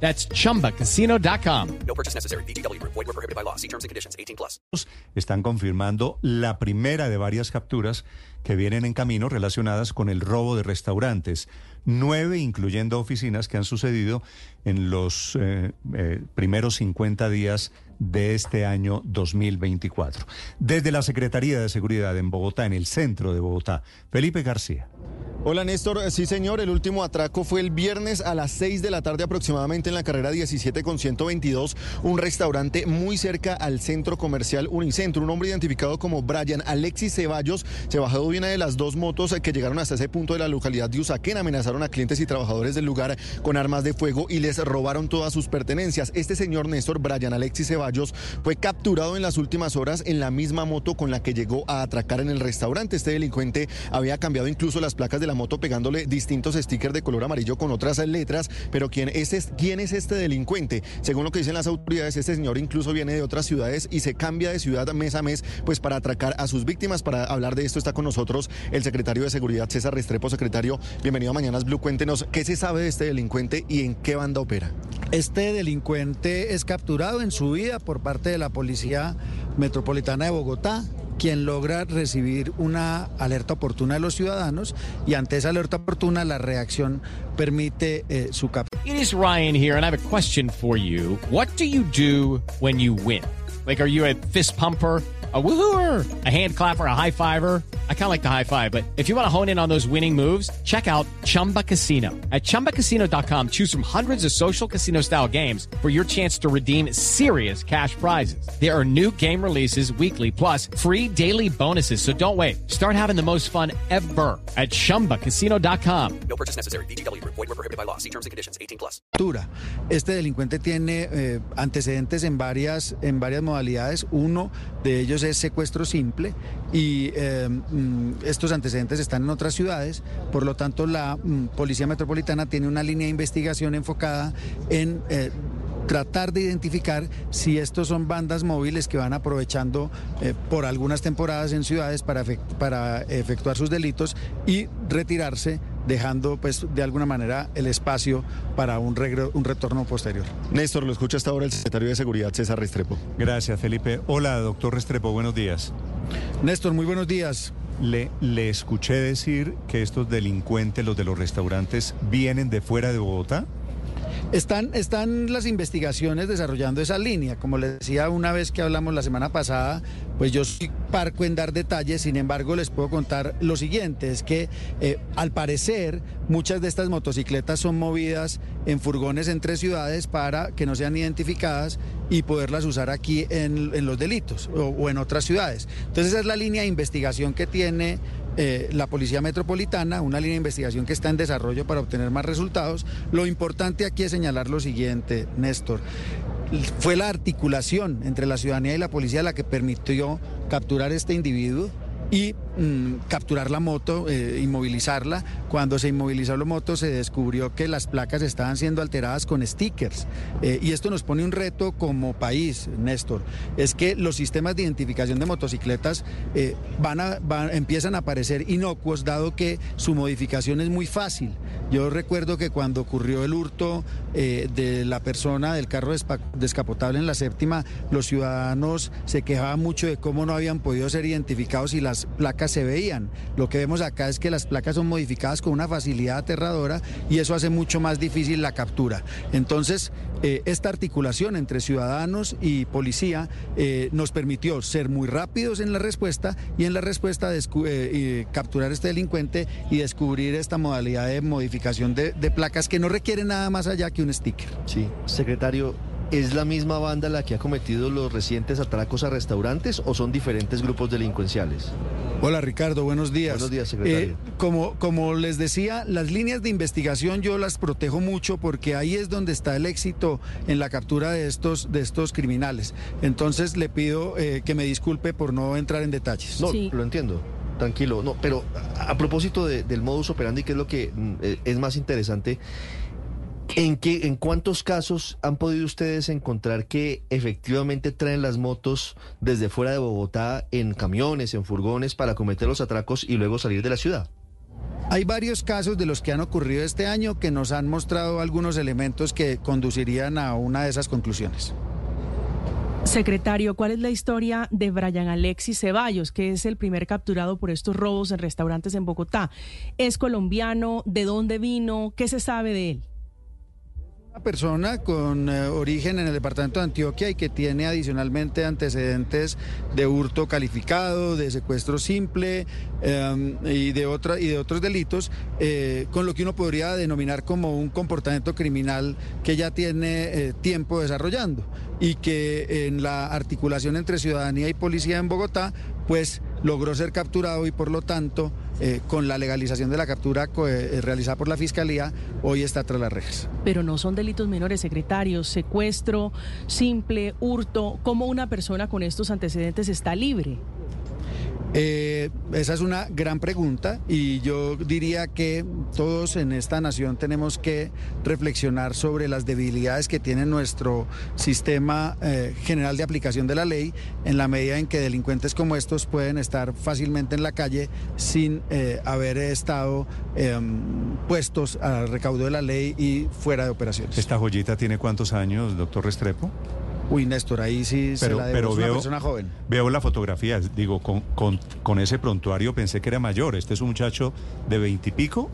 That's chumbacasino.com. No purchase necessary. BGW. Void were prohibited by law. See terms and conditions. 18 plus. están confirmando la primera de varias capturas que vienen en camino relacionadas con el robo de restaurantes. Nueve, incluyendo oficinas, que han sucedido en los eh, eh, primeros 50 días de este año 2024. Desde la Secretaría de Seguridad en Bogotá, en el centro de Bogotá, Felipe García. Hola Néstor, sí señor, el último atraco fue el viernes a las 6 de la tarde aproximadamente en la carrera 17 con 122, un restaurante muy cerca al centro comercial Unicentro. Un hombre identificado como Brian Alexis Ceballos se bajó de una de las dos motos que llegaron hasta ese punto de la localidad de Usaquén, amenazaron a clientes y trabajadores del lugar con armas de fuego y les robaron todas sus pertenencias. Este señor Néstor, Brian Alexis Ceballos, fue capturado en las últimas horas en la misma moto con la que llegó a atracar en el restaurante. Este delincuente había cambiado incluso las placas de la moto pegándole distintos stickers de color amarillo con otras letras, pero ¿quién es, es- quién es este delincuente? Según lo que dicen las autoridades, este señor incluso viene de otras ciudades y se cambia de ciudad mes a mes pues para atracar a sus víctimas. Para hablar de esto está con nosotros el secretario de Seguridad César Restrepo. Secretario, bienvenido a Mañanas Blue. Cuéntenos qué se sabe de este delincuente y en qué banda opera. Este delincuente es capturado en su vida por parte de la Policía Metropolitana de Bogotá, quien logra recibir una alerta oportuna de los ciudadanos y ante esa alerta oportuna la reacción permite eh, su captura. It is Ryan here, and I have a question for you. What do you do when you win? Like, are you a fist pumper? A woohooer, a hand clapper, a high fiver. I kind of like the high five, but if you want to hone in on those winning moves, check out Chumba Casino. At chumbacasino.com, choose from hundreds of social casino style games for your chance to redeem serious cash prizes. There are new game releases weekly, plus free daily bonuses. So don't wait. Start having the most fun ever at chumbacasino.com. No purchase necessary. BGW. Void were prohibited by law. See terms and conditions. 18 plus. captura. Este delincuente tiene eh, antecedentes en varias, en varias modalidades. Uno de ellos es secuestro simple y eh, estos antecedentes están en otras ciudades. Por lo tanto, la mm, Policía Metropolitana tiene una línea de investigación enfocada en... eh, tratar de identificar si estos son bandas móviles que van aprovechando eh, por algunas temporadas en ciudades para, efect- para efectuar sus delitos y retirarse dejando pues de alguna manera el espacio para un, un retorno posterior. Néstor, lo escucha hasta ahora el secretario de Seguridad César Restrepo. Gracias, Felipe. Hola, doctor Restrepo, buenos días. Néstor, muy buenos días. Le, le escuché decir que estos delincuentes, los de los restaurantes, vienen de fuera de Bogotá. Están, están las investigaciones desarrollando esa línea. Como les decía una vez que hablamos la semana pasada, pues yo soy parco en dar detalles, sin embargo les puedo contar lo siguiente, es que eh, al parecer muchas de estas motocicletas son movidas en furgones entre ciudades para que no sean identificadas y poderlas usar aquí en, los delitos o, o en otras ciudades. Entonces esa es la línea de investigación que tiene eh, la Policía Metropolitana, una línea de investigación que está en desarrollo para obtener más resultados. Lo importante aquí es señalar lo siguiente, Néstor. Fue la articulación entre la ciudadanía y la policía la que permitió capturar este individuo y mm, capturar la moto, eh, inmovilizarla. Cuando se inmovilizó la moto se descubrió que las placas estaban siendo alteradas con stickers. Eh, y esto nos pone un reto como país, Néstor. Es que los sistemas de identificación de motocicletas eh, van empiezan a parecer inocuos dado que su modificación es muy fácil. Yo recuerdo que cuando ocurrió el hurto eh, de la persona del carro descapotable en la séptima, los ciudadanos se quejaban mucho de cómo no habían podido ser identificados y las placas se veían. Lo que vemos acá es que las placas son modificadas con una facilidad aterradora y eso hace mucho más difícil la captura. Entonces, eh, esta articulación entre ciudadanos y policía eh, nos permitió ser muy rápidos en la respuesta y en la respuesta eh, capturar este delincuente y descubrir esta modalidad de modificación de, de placas que no requiere nada más allá que un sticker. Sí, secretario, ¿es la misma banda la que ha cometido los recientes atracos a restaurantes o son diferentes grupos delincuenciales? Hola Ricardo, buenos días. Buenos días, secretario. Eh, como, como les decía, las líneas de investigación yo las protejo mucho porque ahí es donde está el éxito en la captura de estos, de estos criminales. Entonces le pido eh, que me disculpe por no entrar en detalles. No, Sí. lo entiendo. Tranquilo, no, pero a, a propósito de- del modus operandi, que es lo que mm, eh, es más interesante, ¿en qué, en cuántos casos han podido ustedes encontrar que efectivamente traen las motos desde fuera de Bogotá en camiones, en furgones para cometer los atracos y luego salir de la ciudad? Hay varios casos de los que han ocurrido este año que nos han mostrado algunos elementos que conducirían a una de esas conclusiones. Secretario, ¿cuál es la historia de Brian Alexis Ceballos, que es el primer capturado por estos robos en restaurantes en Bogotá? ¿Es colombiano? ¿De dónde vino? ¿Qué se sabe de él? Una persona con eh, origen en el departamento de Antioquia y que tiene adicionalmente antecedentes de hurto calificado, de secuestro simple eh, y, de otra, y de otros delitos, eh, con lo que uno podría denominar como un comportamiento criminal que ya tiene eh, tiempo desarrollando y que en la articulación entre ciudadanía y policía en Bogotá, pues logró ser capturado y por lo tanto, eh, con la legalización de la captura co- eh, realizada por la Fiscalía, hoy está tras las rejas. Pero no son delitos menores, secretario. Secuestro, simple, hurto. ¿Cómo una persona con estos antecedentes está libre? Eh, esa es una gran pregunta y yo diría que todos en esta nación tenemos que reflexionar sobre las debilidades que tiene nuestro sistema eh, general de aplicación de la ley en la medida en que delincuentes como estos pueden estar fácilmente en la calle sin eh, haber estado eh, puestos al recaudo de la ley y fuera de operaciones. ¿Esta joyita tiene cuántos años, doctor Restrepo? Uy, Néstor, ahí sí se Pero, la debo. pero una veo, persona joven. veo la fotografía, digo, con, con, con ese prontuario pensé que era mayor. Este es un muchacho de veintipico.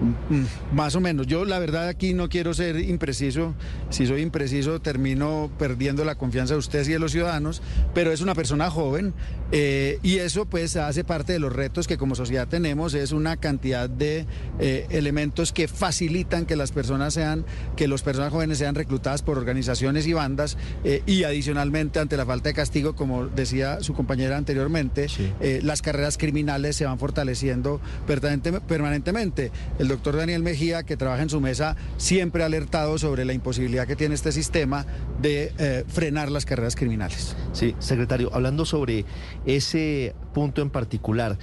Mm, Más o menos. Yo la verdad aquí no quiero ser impreciso. Si soy impreciso termino perdiendo la confianza de ustedes y de los ciudadanos, pero es una persona joven eh, y eso pues hace parte de los retos que como sociedad tenemos. Es una cantidad de eh, elementos que facilitan que las personas sean, que las personas jóvenes sean reclutadas por organizaciones y bandas eh, y adicionalmente ante la falta de castigo, como decía su compañera anteriormente, Sí. las carreras criminales se van fortaleciendo permanente- permanentemente. El doctor Daniel Mejía, que trabaja en su mesa, siempre ha alertado sobre la imposibilidad que tiene este sistema de eh, frenar las carreras criminales. Sí, secretario, hablando sobre ese punto en particular,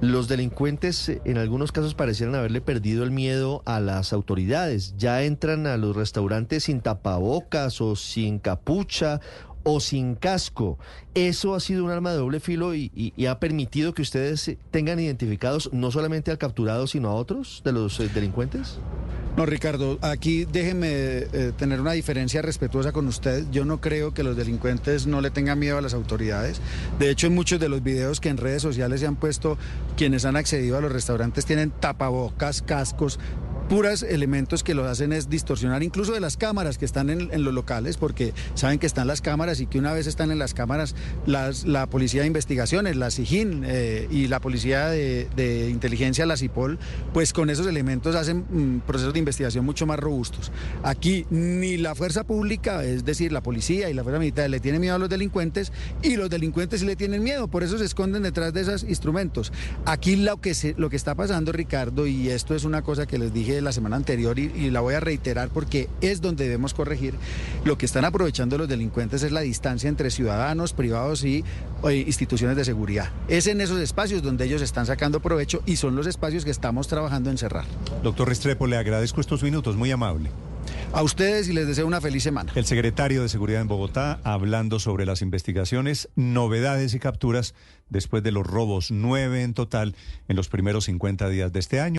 los delincuentes en algunos casos parecieran haberle perdido el miedo a las autoridades. Ya entran a los restaurantes sin tapabocas o sin capucha o sin casco. Eso ha sido un arma de doble filo y, ha permitido que ustedes tengan identificados no solamente al capturado, sino a otros de los eh, delincuentes. No, Ricardo, aquí déjeme eh, tener una diferencia respetuosa con usted. Yo no creo que los delincuentes no le tengan miedo a las autoridades. De hecho, en muchos de los videos que en redes sociales se han puesto, quienes han accedido a los restaurantes tienen tapabocas, cascos, puras elementos que lo hacen es distorsionar incluso de las cámaras que están en, en los locales, porque saben que están las cámaras y que una vez están en las cámaras las, la Policía de Investigaciones, la SIGIN eh, y la Policía de, Inteligencia, la CIPOL, pues con esos elementos hacen mm, procesos de investigación mucho más robustos. Aquí ni la fuerza pública, es decir, la policía y la fuerza militar, le tienen miedo a los delincuentes y los delincuentes sí le tienen miedo, por eso se esconden detrás de esos instrumentos. Aquí lo que, se, lo que está pasando, Ricardo, y esto es una cosa que les dije la semana anterior y, y la voy a reiterar porque es donde debemos corregir, lo que están aprovechando los delincuentes es la distancia entre ciudadanos, privados y eh, instituciones de seguridad. Es en esos espacios donde ellos están sacando provecho y son los espacios que estamos trabajando en cerrar. Doctor Restrepo, le agradezco estos minutos, muy amable. A ustedes y les deseo una feliz semana. El secretario de Seguridad en Bogotá hablando sobre las investigaciones, novedades y capturas después de los robos, nueve en total en los primeros 50 días de este año.